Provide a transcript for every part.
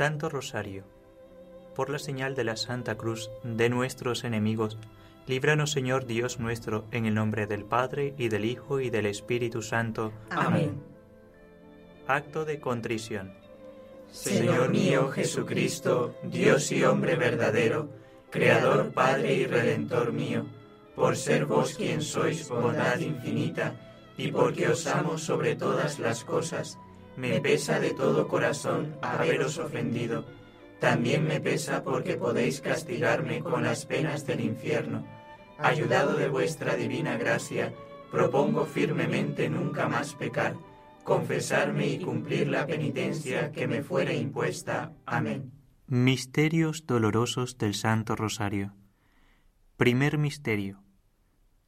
Santo Rosario, por la señal de la Santa Cruz de nuestros enemigos, líbranos Señor Dios nuestro, en el nombre del Padre y del Hijo y del Espíritu Santo. Amén. Acto de contrición. Señor mío Jesucristo, Dios y hombre verdadero, Creador, Padre y Redentor mío, por ser vos quien sois bondad infinita, y porque os amo sobre todas las cosas, me pesa de todo corazón haberos ofendido. También me pesa porque podéis castigarme con las penas del infierno. Ayudado de vuestra divina gracia, propongo firmemente nunca más pecar, confesarme y cumplir la penitencia que me fuere impuesta. Amén. Misterios dolorosos del Santo Rosario. Primer misterio.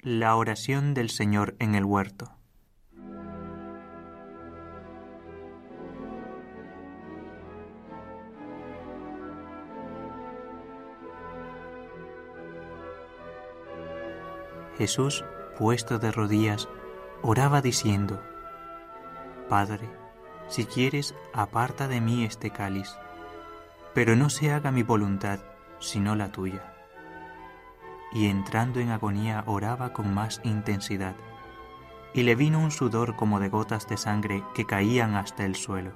La oración del Señor en el huerto. Jesús, puesto de rodillas, oraba diciendo, Padre, si quieres, aparta de mí este cáliz, pero no se haga mi voluntad, sino la tuya. Y entrando en agonía oraba con más intensidad, y le vino un sudor como de gotas de sangre que caían hasta el suelo.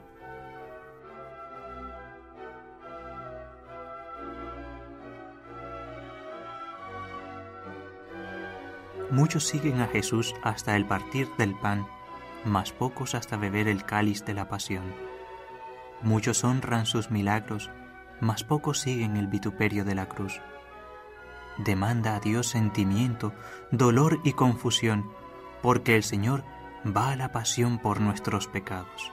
Muchos siguen a Jesús hasta el partir del pan, mas pocos hasta beber el cáliz de la pasión. Muchos honran sus milagros, mas pocos siguen el vituperio de la cruz. Demanda a Dios sentimiento, dolor y confusión, porque el Señor va a la pasión por nuestros pecados.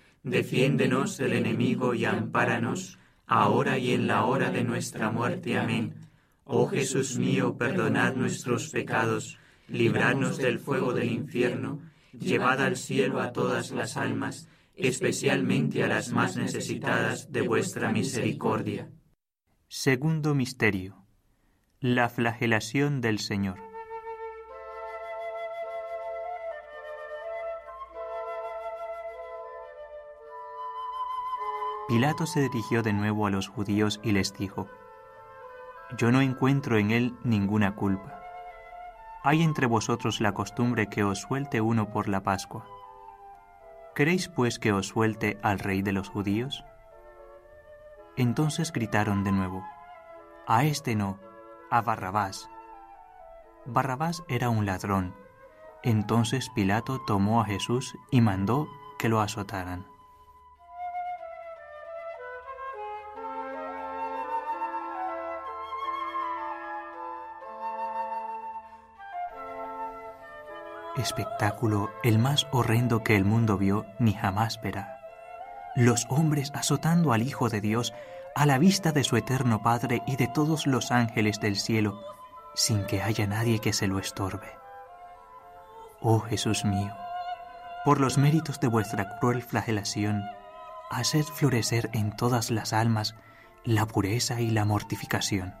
defiéndenos el enemigo y ampáranos, ahora y en la hora de nuestra muerte. Amén. Oh Jesús mío, perdonad nuestros pecados, libradnos del fuego del infierno, llevad al cielo a todas las almas, especialmente a las más necesitadas de vuestra misericordia. Segundo Misterio. La flagelación del Señor. Pilato se dirigió de nuevo a los judíos y les dijo, Yo no encuentro en él ninguna culpa. ¿Hay entre vosotros la costumbre que os suelte uno por la Pascua? ¿Queréis pues que os suelte al rey de los judíos? Entonces gritaron de nuevo, A este no, a Barrabás. Barrabás era un ladrón. Entonces Pilato tomó a Jesús y mandó que lo azotaran. Espectáculo el más horrendo que el mundo vio ni jamás verá. Los hombres azotando al Hijo de Dios a la vista de su eterno Padre y de todos los ángeles del cielo, sin que haya nadie que se lo estorbe. Oh Jesús mío, por los méritos de vuestra cruel flagelación, haced florecer en todas las almas la pureza y la mortificación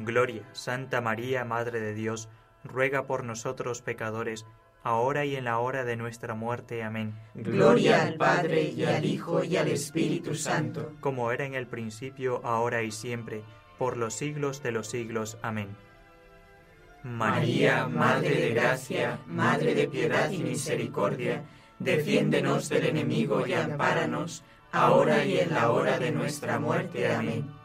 Gloria, Santa María, Madre de Dios, ruega por nosotros pecadores, ahora y en la hora de nuestra muerte. Amén. Gloria al Padre, y al Hijo, y al Espíritu Santo. Como era en el principio, ahora y siempre, por los siglos de los siglos. Amén. María, Madre de Gracia, Madre de Piedad y Misericordia, defiéndenos del enemigo y ampáranos, ahora y en la hora de nuestra muerte. Amén.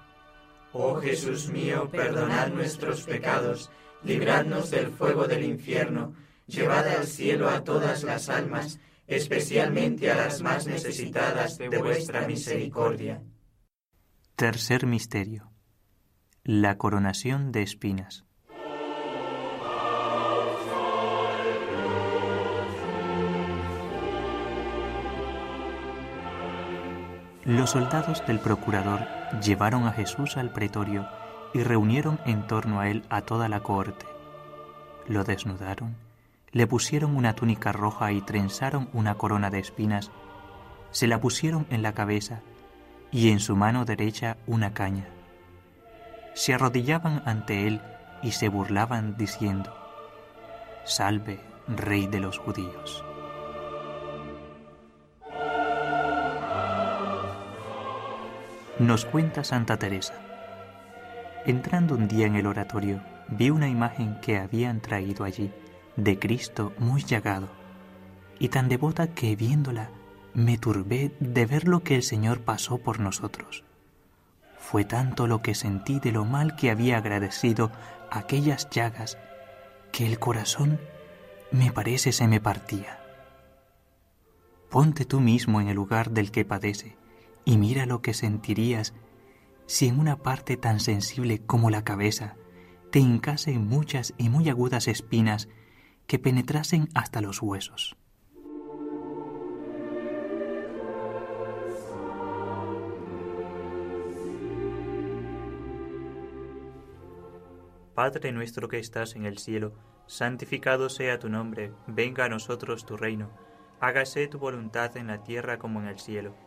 Oh Jesús mío, perdonad nuestros pecados, libradnos del fuego del infierno, llevad al cielo a todas las almas, especialmente a las más necesitadas de vuestra misericordia. Tercer Misterio. La coronación de espinas. Los soldados del procurador llevaron a Jesús al pretorio y reunieron en torno a él a toda la corte. Lo desnudaron le pusieron una túnica roja y trenzaron una corona de espinas, se la pusieron en la cabeza y en su mano derecha una caña. Se arrodillaban ante él y se burlaban diciendo, Salve, Rey de los judíos. Nos cuenta Santa Teresa. Entrando un día en el oratorio, vi una imagen que habían traído allí de Cristo muy llagado, y tan devota que viéndola me turbé de ver lo que el Señor pasó por nosotros. Fue tanto lo que sentí de lo mal que había agradecido aquellas llagas que el corazón me parece se me partía. Ponte tú mismo en el lugar del que padece y mira lo que sentirías si en una parte tan sensible como la cabeza te hincasen muchas y muy agudas espinas que penetrasen hasta los huesos. Padre nuestro que estás en el cielo, santificado sea tu nombre, venga a nosotros tu reino, hágase tu voluntad en la tierra como en el cielo.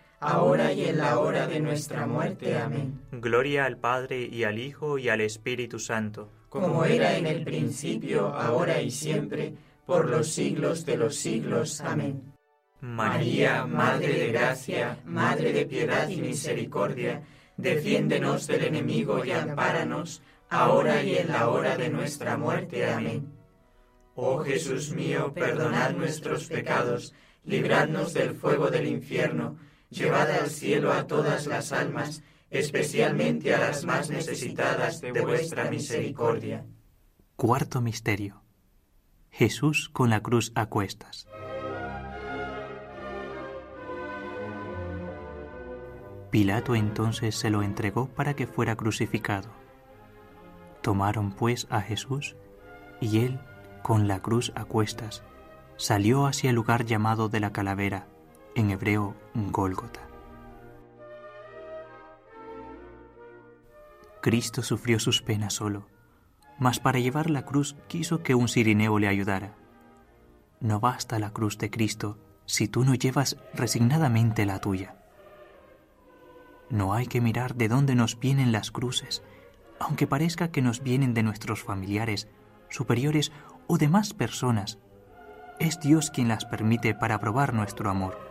ahora y en la hora de nuestra muerte. Amén. Gloria al Padre y al Hijo y al Espíritu Santo. Como era en el principio, ahora y siempre, por los siglos de los siglos. Amén. María, Madre de Gracia, Madre de Piedad y Misericordia, defiéndenos del enemigo y ampáranos, ahora y en la hora de nuestra muerte. Amén. Oh Jesús mío, perdonad nuestros pecados, libradnos del fuego del infierno, llevad al cielo a todas las almas, especialmente a las más necesitadas de vuestra misericordia. Cuarto Misterio. Jesús con la cruz a cuestas. Pilato entonces se lo entregó para que fuera crucificado. Tomaron pues a Jesús, y él, con la cruz a cuestas, salió hacia el lugar llamado de la calavera, en hebreo Gólgota. Cristo sufrió sus penas solo, mas para llevar la cruz quiso que un sirineo le ayudara. No basta la cruz de Cristo si tú no llevas resignadamente la tuya. No hay que mirar de dónde nos vienen las cruces, aunque parezca que nos vienen de nuestros familiares, superiores o demás personas. Es Dios quien las permite para probar nuestro amor.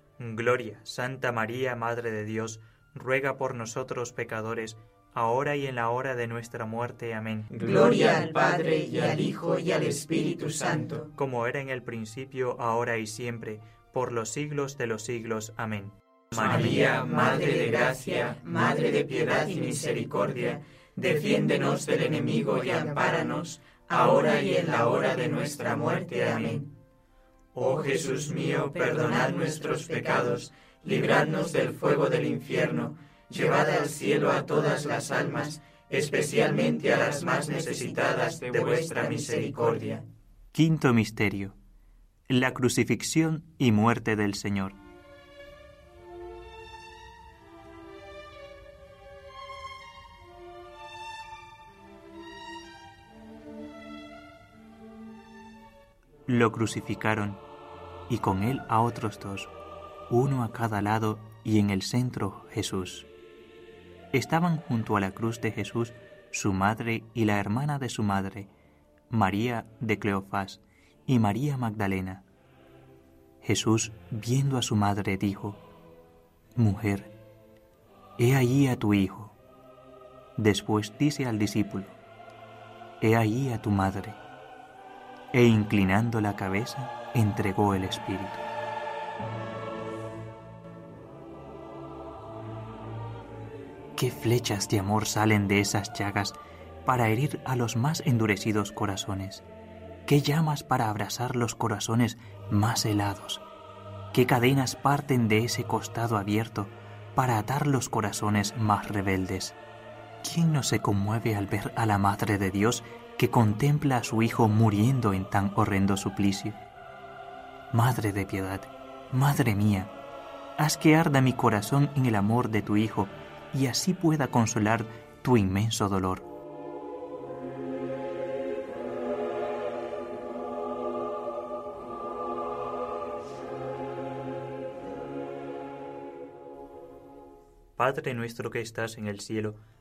Gloria, Santa María, Madre de Dios, ruega por nosotros pecadores, ahora y en la hora de nuestra muerte. Amén. Gloria al Padre, y al Hijo, y al Espíritu Santo. Como era en el principio, ahora y siempre, por los siglos de los siglos. Amén. María, Madre de Gracia, Madre de Piedad y Misericordia, defiéndenos del enemigo y ampáranos, ahora y en la hora de nuestra muerte. Amén. Oh Jesús mío, perdonad nuestros pecados, libradnos del fuego del infierno, llevad al cielo a todas las almas, especialmente a las más necesitadas de vuestra misericordia. Quinto Misterio la crucifixión y muerte del Señor. Lo crucificaron y con él a otros dos, uno a cada lado y en el centro Jesús. Estaban junto a la cruz de Jesús su madre y la hermana de su madre, María de Cleofás, y María Magdalena. Jesús, viendo a su madre, dijo, Mujer, he allí a tu hijo. Después dice al discípulo, He allí a tu madre. E inclinando la cabeza, entregó el Espíritu. ¿Qué flechas de amor salen de esas llagas para herir a los más endurecidos corazones? qué llamas para abrazar los corazones más helados, qué cadenas parten de ese costado abierto para atar los corazones más rebeldes. ¿Quién no se conmueve al ver a la Madre de Dios que contempla a su Hijo muriendo en tan horrendo suplicio? Madre de piedad, Madre mía, haz que arda mi corazón en el amor de tu Hijo y así pueda consolar tu inmenso dolor. Padre nuestro que estás en el cielo,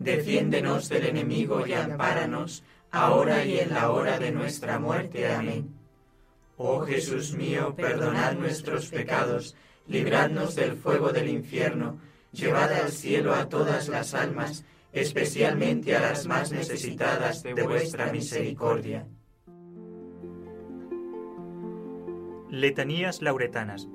defiéndenos del enemigo y ampáranos, ahora y en la hora de nuestra muerte. Amén. Oh Jesús mío, perdonad nuestros pecados, libradnos del fuego del infierno, llevad al cielo a todas las almas, especialmente a las más necesitadas de vuestra misericordia. Letanías lauretanas.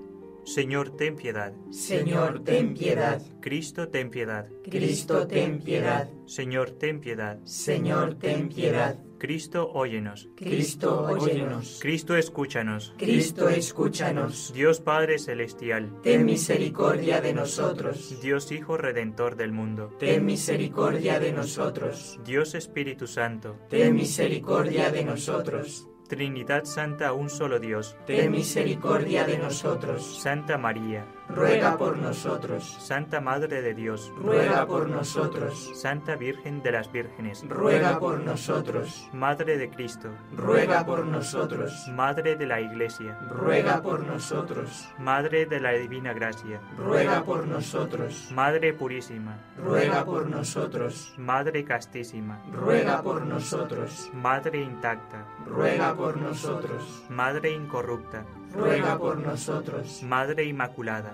Señor, ten piedad. Señor, ten piedad. Cristo, ten piedad. Cristo, ten piedad. Señor, ten piedad. Señor, ten piedad. Cristo, óyenos. Cristo, óyenos. Cristo, escúchanos. Cristo, escúchanos. Dios Padre Celestial, ten misericordia de nosotros. Dios Hijo Redentor del mundo, ten misericordia de nosotros. Dios Espíritu Santo, ten misericordia de nosotros. Trinidad Santa, un solo Dios. Ten misericordia de nosotros. Santa María, ruega por nosotros. Santa Madre de Dios, ruega por nosotros. Santa Virgen de las Vírgenes, ruega por nosotros. Madre de Cristo, ruega por nosotros. Madre de la Iglesia, ruega por nosotros. Madre de la Divina Gracia, ruega por nosotros. Madre Purísima, ruega por nosotros. Madre Castísima, ruega por nosotros. Madre intacta, ruega por nosotros. Madre incorrupta, ruega por nosotros. Madre Inmaculada,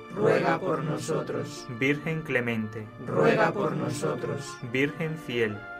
ruega por nosotros. Virgen clemente, ruega por nosotros. Virgen fiel,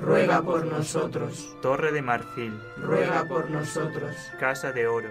ruega por nosotros. Torre de marfil, ruega por nosotros. Casa de oro,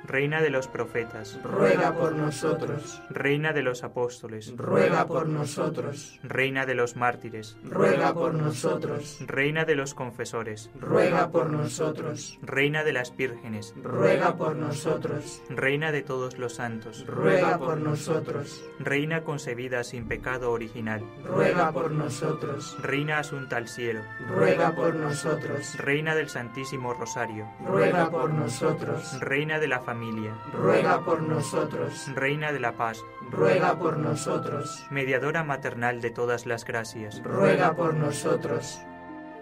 Reina de los profetas, ruega por nosotros. Reina de los apóstoles, ruega por nosotros. Reina de los mártires, ruega por nosotros. Reina de los confesores, ruega por nosotros. Reina de las vírgenes, ruega por nosotros. Reina de todos los santos, ruega por nosotros. Reina concebida sin pecado original, ruega por nosotros. Reina asunta al cielo, ruega por nosotros. Reina del Santísimo Rosario, ruega por nosotros. Reina de la familia, ruega por nosotros. Reina de la paz, ruega por nosotros. Mediadora maternal de todas las gracias, ruega por nosotros.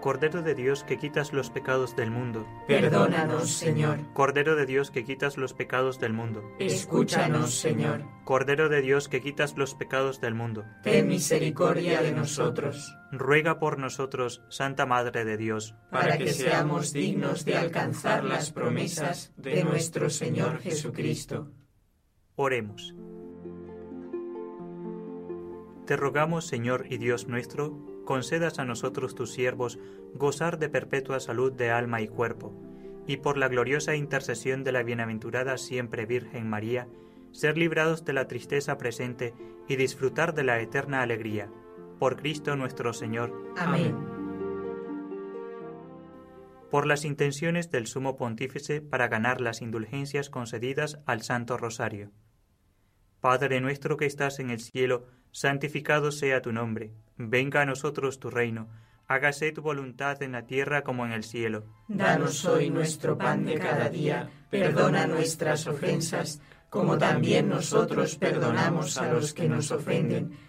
Cordero de Dios que quitas los pecados del mundo, perdónanos, Señor. Cordero de Dios que quitas los pecados del mundo, escúchanos, Señor. Cordero de Dios que quitas los pecados del mundo, ten misericordia de nosotros. Ruega por nosotros, Santa Madre de Dios, para que seamos dignos de alcanzar las promesas de nuestro Señor Jesucristo. Oremos. Te rogamos, Señor y Dios nuestro, concedas a nosotros tus siervos gozar de perpetua salud de alma y cuerpo, y por la gloriosa intercesión de la bienaventurada siempre Virgen María, ser librados de la tristeza presente y disfrutar de la eterna alegría. Por Cristo nuestro Señor. Amén. Por las intenciones del Sumo Pontífice para ganar las indulgencias concedidas al Santo Rosario. Padre nuestro que estás en el cielo, santificado sea tu nombre, venga a nosotros tu reino, hágase tu voluntad en la tierra como en el cielo. Danos hoy nuestro pan de cada día, perdona nuestras ofensas, como también nosotros perdonamos a los que nos ofenden.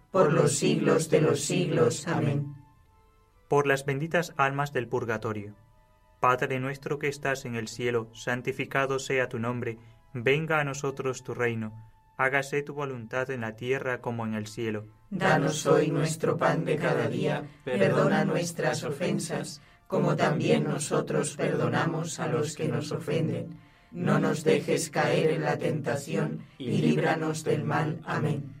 por los siglos de los siglos. Amén. Por las benditas almas del purgatorio. Padre nuestro que estás en el cielo, santificado sea tu nombre Venga a nosotros tu reino, hágase tu voluntad en la tierra como en el cielo. Danos hoy nuestro pan de cada día, perdona nuestras ofensas, como también nosotros perdonamos a los que nos ofenden. No nos dejes caer en la tentación y líbranos del mal. Amén.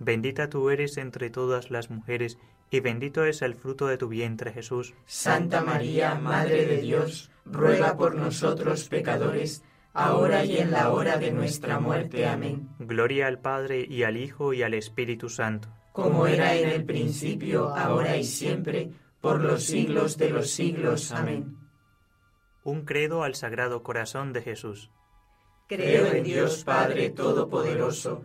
Bendita tú eres entre todas las mujeres, y bendito es el fruto de tu vientre Jesús. Santa María, Madre de Dios, ruega por nosotros pecadores, ahora y en la hora de nuestra muerte. Amén. Gloria al Padre y al Hijo y al Espíritu Santo. Como era en el principio, ahora y siempre, por los siglos de los siglos. Amén. Un credo al Sagrado Corazón de Jesús. Creo en Dios Padre Todopoderoso,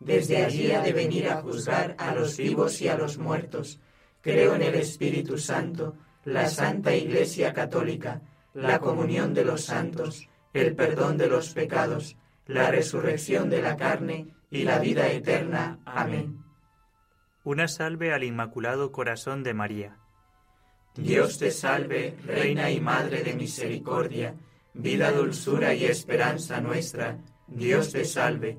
Desde allí ha de venir a juzgar a los vivos y a los muertos. Creo en el Espíritu Santo, la Santa Iglesia Católica, la comunión de los santos, el perdón de los pecados, la resurrección de la carne y la vida eterna. Amén. Una salve al Inmaculado Corazón de María. Dios te salve, Reina y Madre de Misericordia, vida, dulzura y esperanza nuestra. Dios te salve.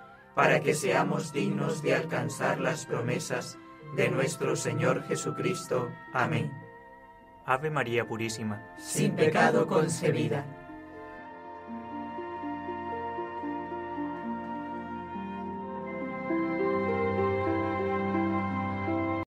para que seamos dignos de alcanzar las promesas de nuestro Señor Jesucristo. Amén. Ave María Purísima, sin pecado concebida